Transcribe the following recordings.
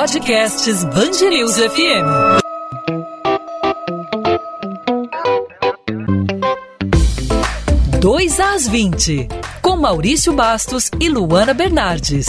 Podcasts Bangerils FM. Dois às 20, com Maurício Bastos e Luana Bernardes.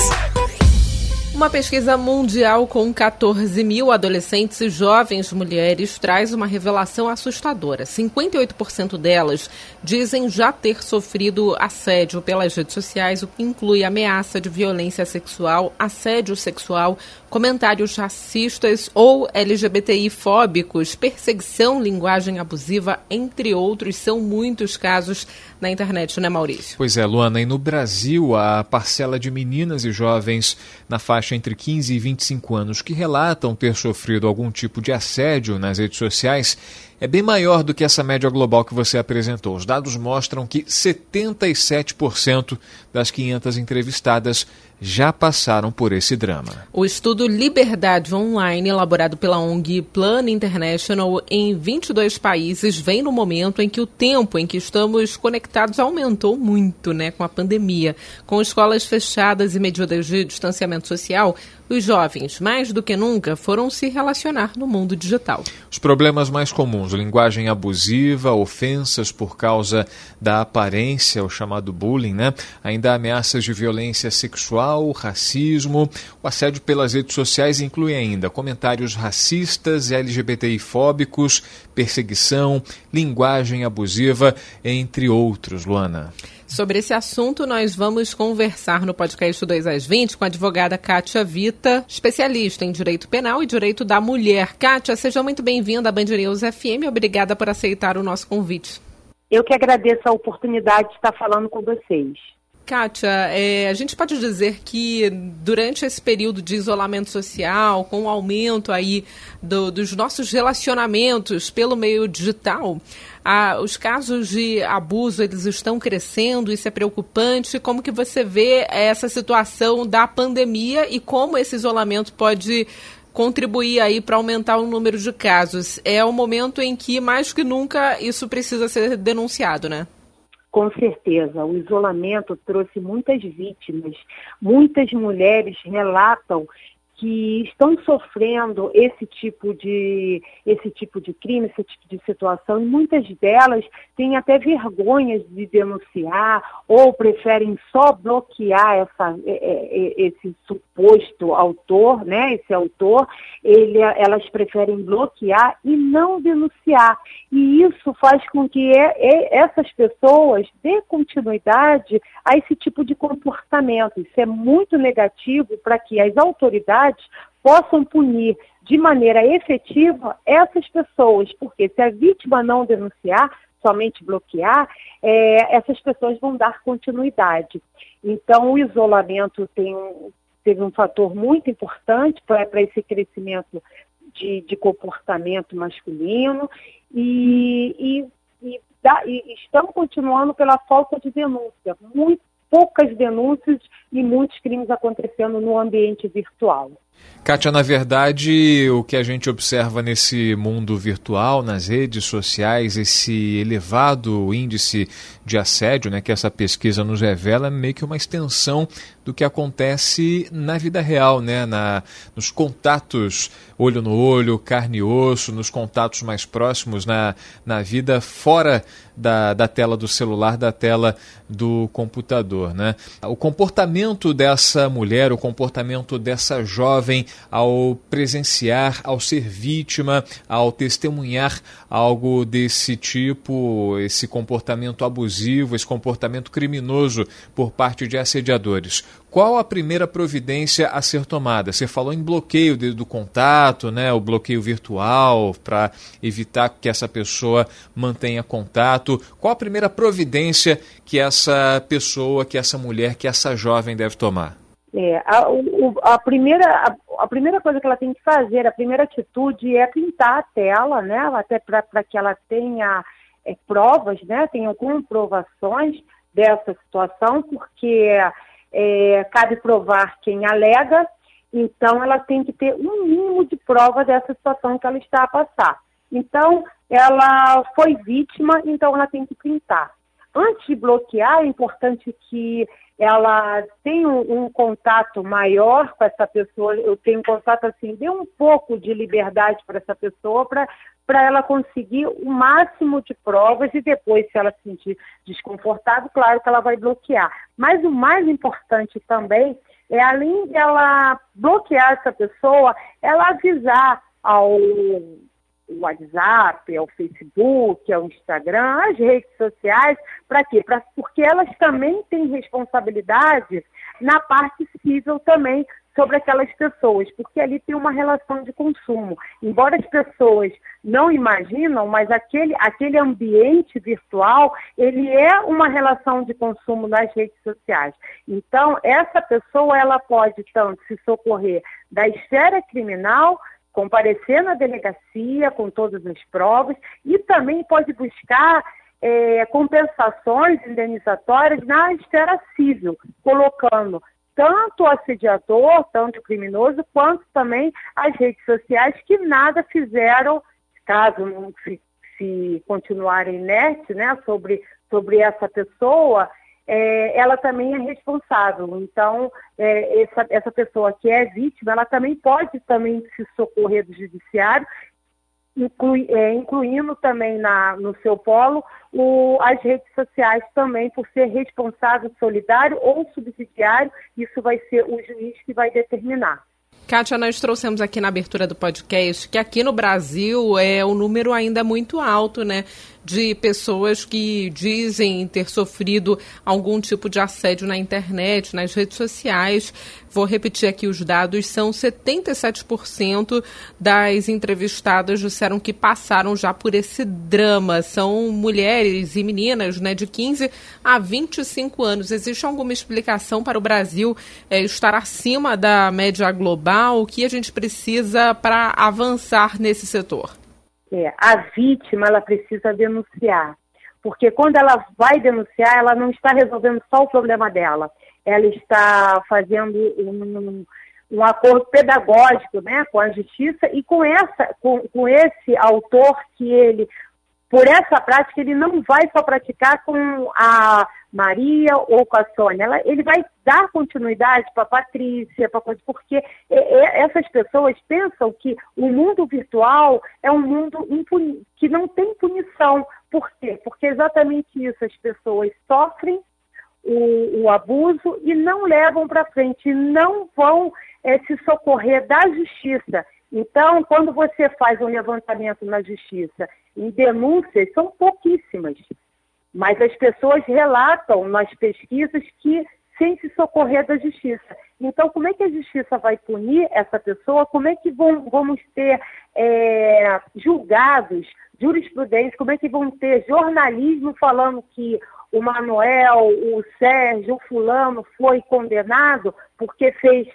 Uma pesquisa mundial com 14 mil adolescentes e jovens mulheres traz uma revelação assustadora. 58% delas dizem já ter sofrido assédio pelas redes sociais, o que inclui ameaça de violência sexual, assédio sexual, comentários racistas ou LGBTI-fóbicos, perseguição, linguagem abusiva, entre outros. São muitos casos na internet, né, Maurício? Pois é, Luana. E no Brasil, a parcela de meninas e jovens na faixa entre 15 e 25 anos que relatam ter sofrido algum tipo de assédio nas redes sociais é bem maior do que essa média global que você apresentou. Os dados mostram que 77% das 500 entrevistadas já passaram por esse drama. O estudo Liberdade Online, elaborado pela ONG Plan International em 22 países, vem no momento em que o tempo em que estamos conectados aumentou muito, né, com a pandemia. Com escolas fechadas e medidas de distanciamento social, os jovens, mais do que nunca, foram se relacionar no mundo digital. Os problemas mais comuns: linguagem abusiva, ofensas por causa da aparência, o chamado bullying, né? Ainda ameaças de violência sexual, racismo. O assédio pelas redes sociais inclui ainda comentários racistas, LGBTI-fóbicos, perseguição, linguagem abusiva, entre outros, Luana. Sobre esse assunto, nós vamos conversar no podcast 2 às 20 com a advogada Kátia Vita, especialista em direito penal e direito da mulher. Kátia, seja muito bem-vinda à Band News FM. Obrigada por aceitar o nosso convite. Eu que agradeço a oportunidade de estar falando com vocês. Kátia, é, a gente pode dizer que durante esse período de isolamento social, com o aumento aí do, dos nossos relacionamentos pelo meio digital, a, os casos de abuso eles estão crescendo, isso é preocupante. Como que você vê essa situação da pandemia e como esse isolamento pode contribuir aí para aumentar o número de casos? É o momento em que mais que nunca isso precisa ser denunciado, né? Com certeza, o isolamento trouxe muitas vítimas. Muitas mulheres relatam que estão sofrendo esse tipo de esse tipo de crime, esse tipo de situação, e muitas delas têm até vergonha de denunciar ou preferem só bloquear essa, é, é, é, esse suposto autor, né, esse autor, ele, elas preferem bloquear e não denunciar. E isso faz com que essas pessoas dê continuidade a esse tipo de comportamento. Isso é muito negativo para que as autoridades possam punir de maneira efetiva essas pessoas, porque se a vítima não denunciar, somente bloquear, é, essas pessoas vão dar continuidade. Então, o isolamento tem teve um fator muito importante para esse crescimento de, de, comportamento masculino e, e, e, e estamos continuando pela falta de denúncia. Muito poucas denúncias e muitos crimes acontecendo no ambiente virtual. Kátia, na verdade, o que a gente observa nesse mundo virtual, nas redes sociais, esse elevado índice de assédio, né, que essa pesquisa nos revela, é meio que uma extensão do que acontece na vida real, né, na, nos contatos olho no olho, carne e osso, nos contatos mais próximos, na, na vida fora da, da tela do celular, da tela do computador. Né? O comportamento dessa mulher, o comportamento dessa jovem ao presenciar, ao ser vítima, ao testemunhar algo desse tipo, esse comportamento abusivo, esse comportamento criminoso por parte de assediadores. Qual a primeira providência a ser tomada? Você falou em bloqueio do contato, né, o bloqueio virtual para evitar que essa pessoa mantenha contato. Qual a primeira providência que essa pessoa, que essa mulher, que essa jovem deve tomar? É, a, o, a, primeira, a, a, primeira coisa que ela tem que fazer, a primeira atitude é pintar a tela, né? Até para que ela tenha é, provas, né? Tenha comprovações dessa situação, porque é, cabe provar quem alega, então ela tem que ter um mínimo de prova dessa situação que ela está a passar. Então, ela foi vítima, então ela tem que pintar. antes de bloquear, é importante que ela tenha um, um, contato maior com essa pessoa, eu tenho um contato assim, dê um pouco de liberdade para essa pessoa para para ela conseguir o máximo de provas e depois, se ela se sentir desconfortável, claro que ela vai bloquear. Mas o mais importante também é, além de ela bloquear essa pessoa, ela avisar ao WhatsApp, ao Facebook, ao Instagram, às redes sociais, para quê? Pra, porque elas também têm responsabilidade na parte civil também sobre aquelas pessoas, porque ali tem uma relação de consumo. Embora as pessoas não imaginam, mas aquele, aquele ambiente virtual, ele é uma relação de consumo nas redes sociais. Então, essa pessoa, ela pode tanto se socorrer da esfera criminal, comparecer na delegacia com todas as provas e também pode buscar é, compensações indenizatórias na esfera civil, colocando tanto o assediador, tanto o criminoso, quanto também as redes sociais que nada fizeram, caso não se, se continuarem inertes né, sobre, sobre essa pessoa, é, ela também é responsável. Então, é, essa, essa pessoa que é vítima, ela também pode também se socorrer do judiciário inclui, é, incluindo também na, no seu polo o, as redes sociais também, por ser responsável solidário ou subsidiário, isso vai ser o juiz que vai determinar. Kátia, nós trouxemos aqui na abertura do podcast que aqui no Brasil é o número ainda muito alto, né? De pessoas que dizem ter sofrido algum tipo de assédio na internet, nas redes sociais. Vou repetir aqui os dados: são 77% das entrevistadas disseram que passaram já por esse drama. São mulheres e meninas né, de 15 a 25 anos. Existe alguma explicação para o Brasil é, estar acima da média global? O que a gente precisa para avançar nesse setor? É, a vítima ela precisa denunciar, porque quando ela vai denunciar, ela não está resolvendo só o problema dela, ela está fazendo um, um acordo pedagógico né, com a justiça e com, essa, com, com esse autor que ele por essa prática, ele não vai só praticar com a Maria ou com a Sônia, ela, ele vai dar continuidade para a Patrícia, pra, porque essas pessoas pensam que o mundo virtual é um mundo que não tem punição. Por quê? Porque é exatamente isso, as pessoas sofrem o, o abuso e não levam para frente, não vão é, se socorrer da justiça. Então, quando você faz um levantamento na justiça em denúncias, são pouquíssimas. Mas as pessoas relatam nas pesquisas que sem se socorrer da justiça. Então, como é que a justiça vai punir essa pessoa? Como é que vão, vamos ter é, julgados, jurisprudência? Como é que vão ter jornalismo falando que o Manuel, o Sérgio, o fulano foi condenado porque fez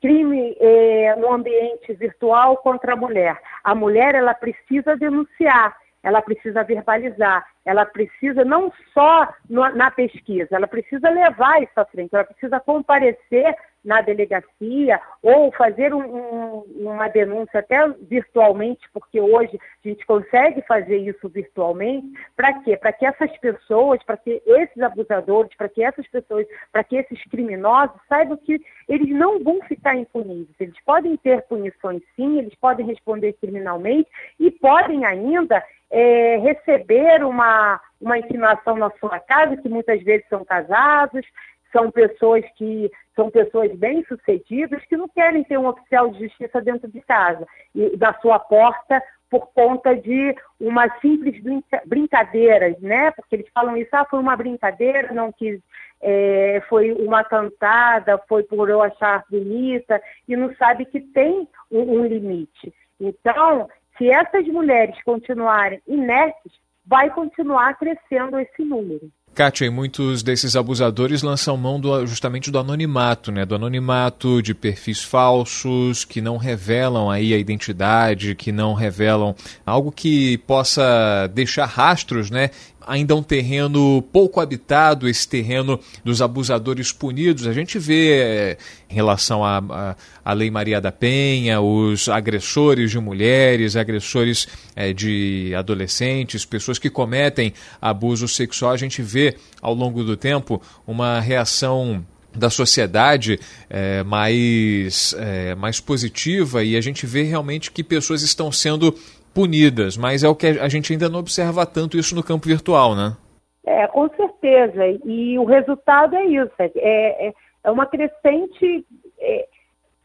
crime é, no ambiente virtual contra a mulher. A mulher ela precisa denunciar, ela precisa verbalizar, ela precisa não só no, na pesquisa, ela precisa levar isso à frente, ela precisa comparecer na delegacia ou fazer um, um, uma denúncia até virtualmente, porque hoje a gente consegue fazer isso virtualmente. Para quê? Para que essas pessoas, para que esses abusadores, para que essas pessoas, para que esses criminosos saibam que eles não vão ficar impuníveis. Eles podem ter punições sim, eles podem responder criminalmente e podem ainda é, receber uma, uma intimação na sua casa, que muitas vezes são casados, são pessoas que são pessoas bem-sucedidas que não querem ter um oficial de justiça dentro de casa e da sua porta por conta de uma simples brinca brincadeira, né? Porque eles falam isso, ah, foi uma brincadeira, não quis, é, foi uma cantada, foi por eu achar bonita, e não sabe que tem um, um limite. Então, se essas mulheres continuarem inertes, vai continuar crescendo esse número. Kátia, e muitos desses abusadores lançam mão do, justamente do anonimato, né? Do anonimato de perfis falsos que não revelam aí a identidade, que não revelam algo que possa deixar rastros, né? Ainda um terreno pouco habitado, esse terreno dos abusadores punidos. A gente vê é, em relação à Lei Maria da Penha, os agressores de mulheres, agressores é, de adolescentes, pessoas que cometem abuso sexual, a gente vê ao longo do tempo uma reação da sociedade é, mais, é, mais positiva e a gente vê realmente que pessoas estão sendo punidas, mas é o que a gente ainda não observa tanto isso no campo virtual, né? É, com certeza. E o resultado é isso. É, é, é uma crescente é,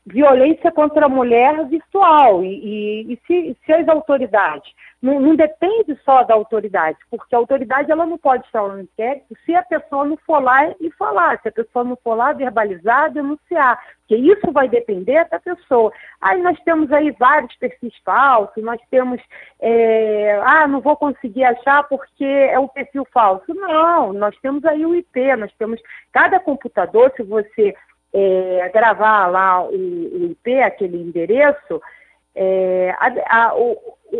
violência contra a mulher virtual. E, e, e se, se, as autoridades, não, não, depende só da autoridade, porque a autoridade ela não pode estar no inquérito se a pessoa não for lá e falar, se a pessoa não for lá verbalizar, denunciar, porque isso vai depender da pessoa. Aí nós temos aí vários perfis falsos, nós temos, é, ah, não vou conseguir achar porque é um perfil falso. Não, nós temos aí o IP, nós temos, cada computador, se você é, gravar lá o, o, IP, aquele endereço, é, a, a, o,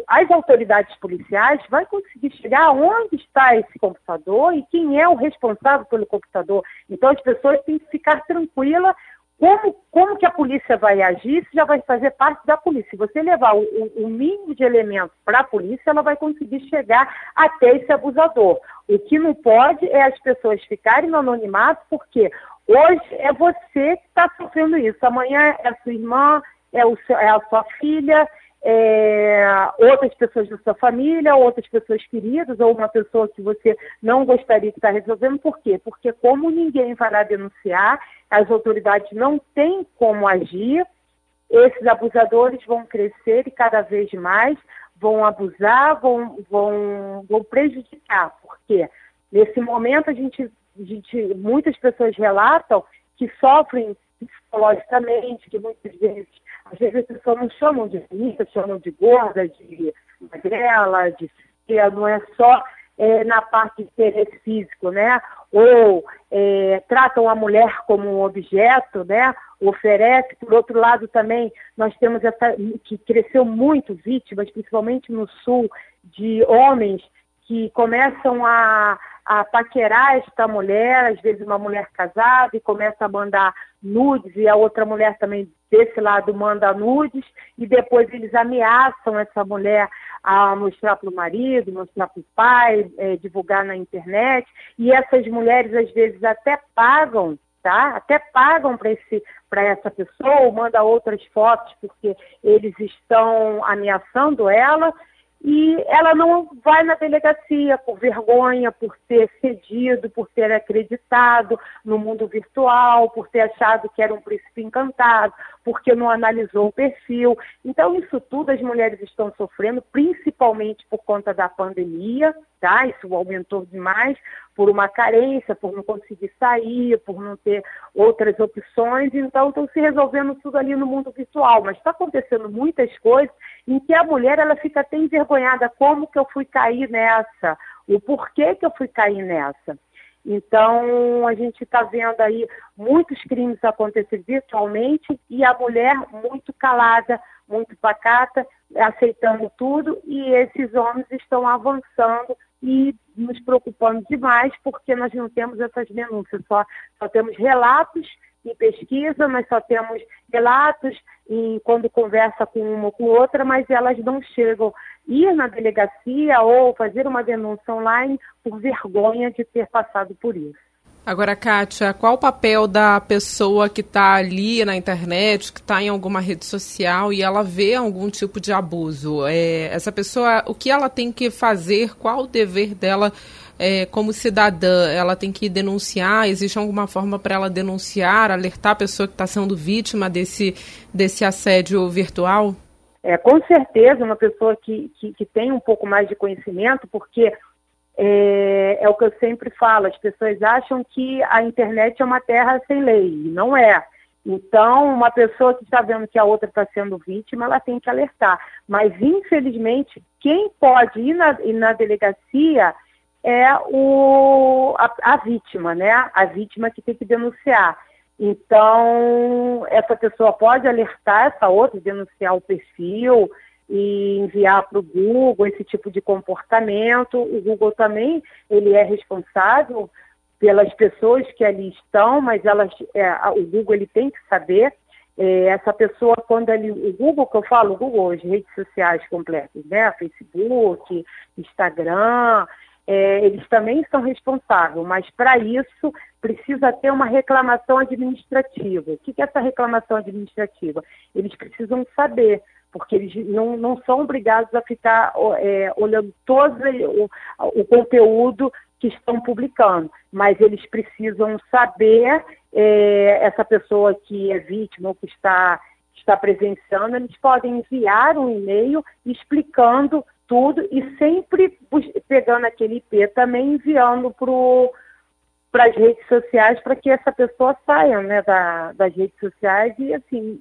as autoridades policiais vão conseguir chegar onde está esse computador e quem é o responsável pelo computador. Então as pessoas têm que ficar tranquilas como, como que a polícia vai agir, isso já vai fazer parte da polícia. Se você levar o, o mínimo de elementos para a polícia, ela vai conseguir chegar até esse abusador. O que não pode é as pessoas ficarem no anonimato, porque Hoje é você que está sofrendo isso. Amanhã é a sua irmã, é, o seu, é a sua filha, é, outras pessoas da sua família, outras pessoas queridas, ou uma pessoa que você não gostaria de estar resolvendo. Por quê? Porque como ninguém vai lá denunciar, as autoridades não têm como agir, esses abusadores vão crescer e cada vez mais vão abusar, vão, vão, vão prejudicar. Por quê? Nesse momento a gente gente, muitas pessoas relatam que sofrem psicologicamente, que muitas vezes, às vezes as pessoas não chamam de rica, chamam de gorda, de magrela, de não é só é, na parte de interesse físico, né? Ou é, tratam a mulher como um objeto, né? Oferece, por outro lado também, nós temos essa que cresceu muito vítimas, principalmente no sul, de homens que começam a a paquerar esta mulher, às vezes uma mulher casada, e começa a mandar nudes, e a outra mulher também desse lado manda nudes, e depois eles ameaçam essa mulher a mostrar para o marido, mostrar para o pai, é, divulgar na internet, e essas mulheres às vezes até pagam, tá? Até pagam para essa pessoa, manda outras fotos porque eles estão ameaçando ela, e ela não vai na delegacia por vergonha, por ter cedido, por ter acreditado no mundo virtual, por ter achado que era um príncipe encantado, porque não analisou o perfil. Então, isso tudo as mulheres estão sofrendo, principalmente por conta da pandemia, tá? Isso aumentou demais por uma carência, por não conseguir sair, por não ter outras opções. Então, estão se resolvendo tudo ali no mundo virtual. Mas está acontecendo muitas coisas em que a mulher ela fica até envergonhada. Como que eu fui cair nessa? O porquê que eu fui cair nessa? Então, a gente está vendo aí muitos crimes acontecer virtualmente e a mulher muito calada, muito pacata, aceitando tudo, e esses homens estão avançando e nos preocupando demais porque nós não temos essas denúncias, só, só temos relatos em pesquisa, nós só temos relatos em, quando conversa com uma ou com outra, mas elas não chegam ir na delegacia ou fazer uma denúncia online por vergonha de ter passado por isso. Agora, Kátia, qual o papel da pessoa que está ali na internet, que está em alguma rede social e ela vê algum tipo de abuso? É, essa pessoa, o que ela tem que fazer? Qual o dever dela é, como cidadã? Ela tem que denunciar? Existe alguma forma para ela denunciar, alertar a pessoa que está sendo vítima desse, desse assédio virtual? É, com certeza, uma pessoa que, que, que tem um pouco mais de conhecimento, porque é, é, o que eu sempre falo, as pessoas acham que a internet é uma terra sem lei, não é. Então, uma pessoa que está vendo que a outra está sendo vítima, ela tem que alertar. Mas, infelizmente, quem pode ir na, ir na delegacia é o, a, a, vítima, né? A vítima que tem que denunciar. Então, essa pessoa pode alertar essa outra, denunciar o perfil, e enviar para o Google esse tipo de comportamento. O Google também ele é responsável pelas pessoas que ali estão, mas elas, é, o Google ele tem que saber é, essa pessoa quando ele, o Google que eu falo, o Google, as redes sociais completas, né, Facebook, Instagram, é, eles também são responsáveis, mas para isso precisa ter uma reclamação administrativa. O que é essa reclamação administrativa? Eles precisam saber porque eles não, não são obrigados a ficar é, olhando todo o, o, conteúdo que estão publicando, mas eles precisam saber é, essa pessoa que é vítima ou que está, está presenciando, eles podem enviar um e-mail explicando tudo e sempre pegando aquele IP também enviando para as redes sociais para que essa pessoa saia né, da, das redes sociais e assim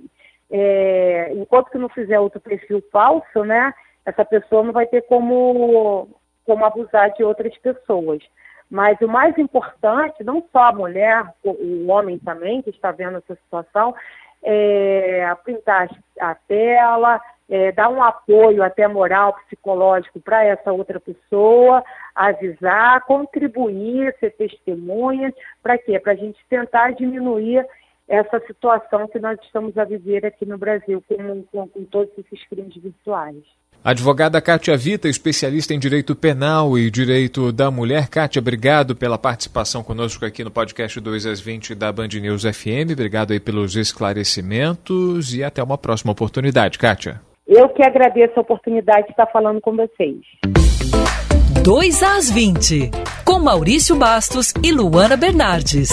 é, enquanto que não fizer outro perfil falso, né, essa pessoa não vai ter como, como abusar de outras pessoas. Mas o mais importante, não só a mulher, o, homem também que está vendo essa situação, é printar a tela, é, dar um apoio até moral, psicológico para essa outra pessoa, avisar, contribuir, ser testemunha, para quê? Para a gente tentar diminuir essa situação que nós estamos a viver aqui no Brasil com, com, com todos esses crimes virtuais. Advogada Kátia Vita, especialista em direito penal e direito da mulher. Kátia, obrigado pela participação conosco aqui no podcast 2 às 20 da Band News FM. Obrigado aí pelos esclarecimentos e até uma próxima oportunidade, Kátia. Eu que agradeço a oportunidade de estar falando com vocês. 2 às 20, com Maurício Bastos e Luana Bernardes.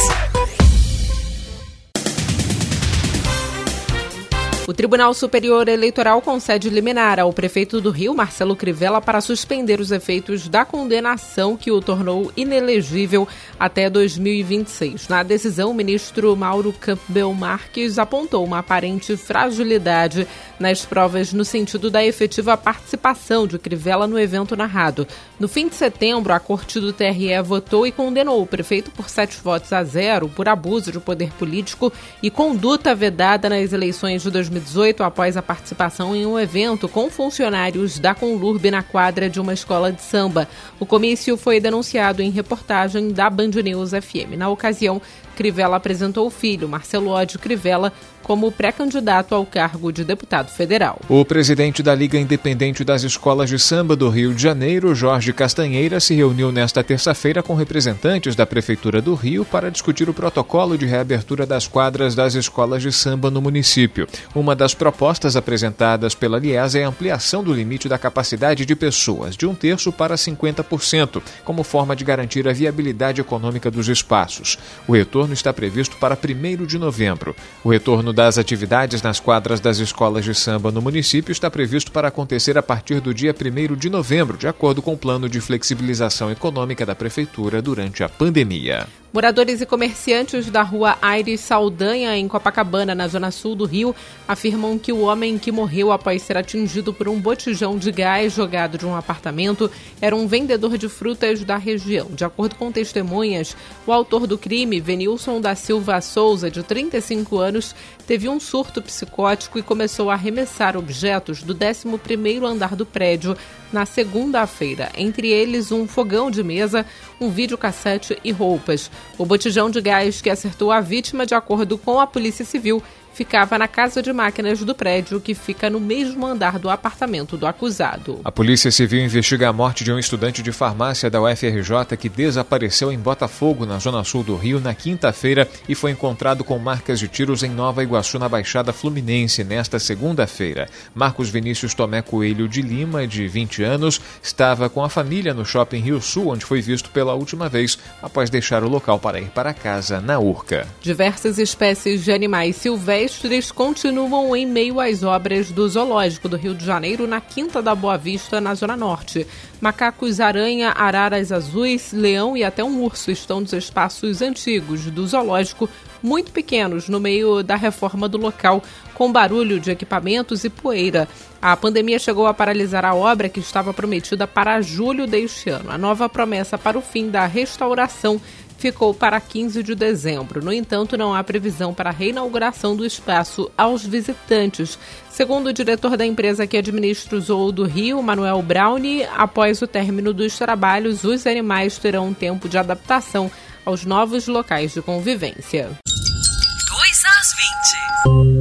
O Tribunal Superior Eleitoral concede liminar ao prefeito do Rio, Marcelo Crivella, para suspender os efeitos da condenação que o tornou inelegível até 2026. Na decisão, o ministro Mauro Campbell Marques apontou uma aparente fragilidade nas provas no sentido da efetiva participação de Crivella no evento narrado. No fim de setembro, a Corte do TRE votou e condenou o prefeito por sete votos a zero por abuso de poder político e conduta vedada nas eleições de 2026. 2018 após a participação em um evento com funcionários da Conlurb na quadra de uma escola de samba. O comício foi denunciado em reportagem da Band News FM. Na ocasião, Crivella apresentou o filho, Marcelo Ódio Crivella, como pré-candidato ao cargo de deputado federal. O presidente da Liga Independente das Escolas de Samba do Rio de Janeiro, Jorge Castanheira, se reuniu nesta terça-feira com representantes da Prefeitura do Rio para discutir o protocolo de reabertura das quadras das escolas de samba no município. Uma das propostas apresentadas pela Liesa é a ampliação do limite da capacidade de pessoas, de um terço para 50%, como forma de garantir a viabilidade econômica dos espaços. O retorno está previsto para 1 de novembro. O retorno das atividades nas quadras das escolas de samba no município está previsto para acontecer a partir do dia 1 de novembro, de acordo com o plano de flexibilização econômica da Prefeitura durante a pandemia. Moradores e comerciantes da rua Aires Saldanha, em Copacabana, na zona sul do Rio, afirmam que o homem que morreu após ser atingido por um botijão de gás jogado de um apartamento era um vendedor de frutas da região. De acordo com testemunhas, o autor do crime, Venilson da Silva Souza, de 35 anos, teve um surto psicótico e começou a arremessar objetos do 11º andar do prédio na segunda-feira, entre eles um fogão de mesa, um videocassete e roupas. O botijão de gás que acertou a vítima, de acordo com a Polícia Civil, ficava na casa de máquinas do prédio que fica no mesmo andar do apartamento do acusado. A Polícia Civil investiga a morte de um estudante de farmácia da UFRJ que desapareceu em Botafogo, na zona sul do Rio, na quinta-feira e foi encontrado com marcas de tiros em Nova Iguaçu, na Baixada Fluminense, nesta segunda-feira. Marcos Vinícius Tomé Coelho de Lima, de 20 anos, estava com a família no shopping Rio Sul, onde foi visto pela última vez após deixar o local para ir para casa na Urca. Diversas espécies de animais silvestres silvestres continuam em meio às obras do Zoológico do Rio de Janeiro, na Quinta da Boa Vista, na Zona Norte. Macacos, aranha, araras azuis, leão e até um urso estão nos espaços antigos do zoológico, muito pequenos, no meio da reforma do local, com barulho de equipamentos e poeira. A pandemia chegou a paralisar a obra que estava prometida para julho deste ano. A nova promessa para o fim da restauração ficou para 15 de dezembro. No entanto, não há previsão para a reinauguração do espaço aos visitantes. Segundo o diretor da empresa que administra o Zoo do Rio, Manuel Brownie, após o término dos trabalhos, os animais terão um tempo de adaptação aos novos locais de convivência. 2 às 20.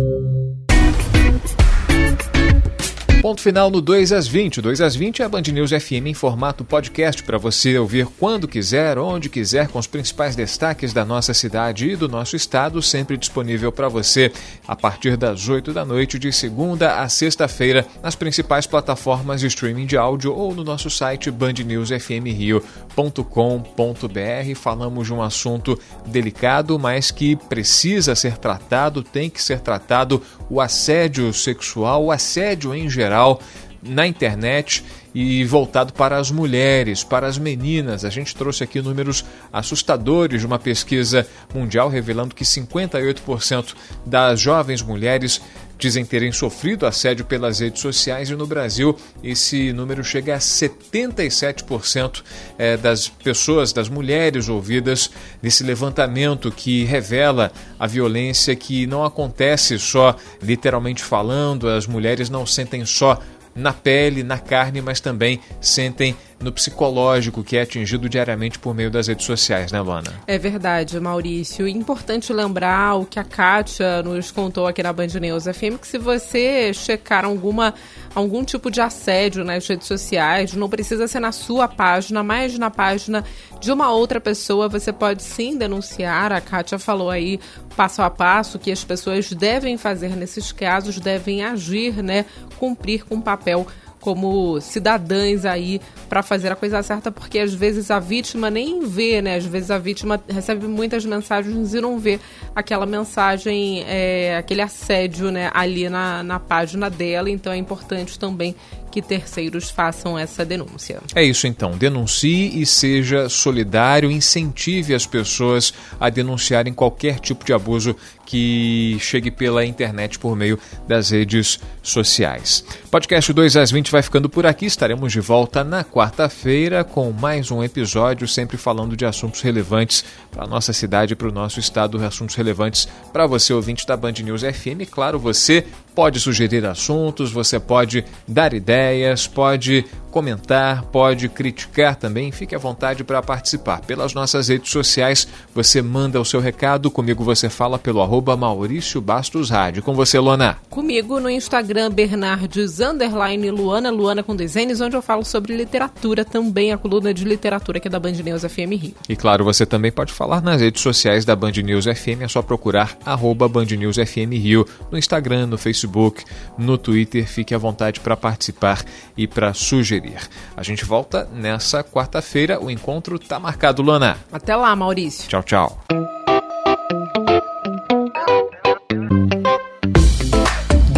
Ponto final no 2 às 20. 2 às 20 é a Band News FM em formato podcast para você ouvir quando quiser, onde quiser, com os principais destaques da nossa cidade e do nosso estado, sempre disponível para você a partir das 8 da noite, de segunda a sexta-feira, nas principais plataformas de streaming de áudio ou no nosso site bandnewsfmrio.com.br. Falamos de um assunto delicado, mas que precisa ser tratado, tem que ser tratado: o assédio sexual, o assédio em geral geral na internet e voltado para as mulheres, para as meninas. A gente trouxe aqui números assustadores de uma pesquisa mundial revelando que 58% das jovens mulheres dizem terem sofrido assédio pelas redes sociais e no Brasil esse número chega a 77% é, das pessoas, das mulheres ouvidas nesse levantamento que revela a violência que não acontece só literalmente falando, as mulheres não sentem só na pele, na carne, mas também sentem no psicológico que é atingido diariamente por meio das redes sociais, né, Luana? É verdade, Maurício. Importante lembrar o que a Kátia nos contou aqui na Band News FM, que se você checar alguma, algum tipo de assédio nas redes sociais, não precisa ser na sua página, mas na página de uma outra pessoa, você pode sim denunciar. A Kátia falou aí passo a passo que as pessoas devem fazer nesses casos, devem agir, né, cumprir com o papel como cidadãs aí para fazer a coisa certa, porque às vezes a vítima nem vê, né? Às vezes a vítima recebe muitas mensagens e não vê aquela mensagem, é, aquele assédio, né, ali na, na página dela. Então é importante também que terceiros façam essa denúncia. É isso então. Denuncie e seja solidário, incentive as pessoas a denunciarem qualquer tipo de abuso que chegue pela internet por meio das redes sociais. Podcast 2 às 20 vai ficando por aqui. Estaremos de volta na quarta-feira com mais um episódio, sempre falando de assuntos relevantes para a nossa cidade para o nosso estado, assuntos relevantes para você, ouvinte da Band News FM. Claro, você pode sugerir assuntos, você pode dar ideias, pode comentar, pode criticar também. Fique à vontade para participar. Pelas nossas redes sociais, você manda o seu recado. Comigo você fala pelo arroba Maurício Bastos Rádio. Com você, Luana. Comigo no Instagram, Bernardes Underline Luana, Luana com desenhos, onde eu falo sobre literatura também, a coluna de literatura que é da Band News FM Rio. E claro, você também pode falar nas redes sociais da Band News FM, é só procurar arroba Band News FM Rio no Instagram, no Facebook, no Twitter. Fique à vontade para participar e para sugerir. A gente volta nessa quarta-feira. O encontro está marcado, Luana. Até lá, Maurício. Tchau, tchau.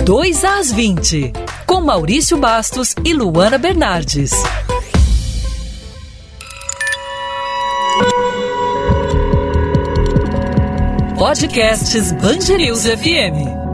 Dois às 20, com Maurício Bastos e Luana Bernardes. Podcasts Bangerils FM.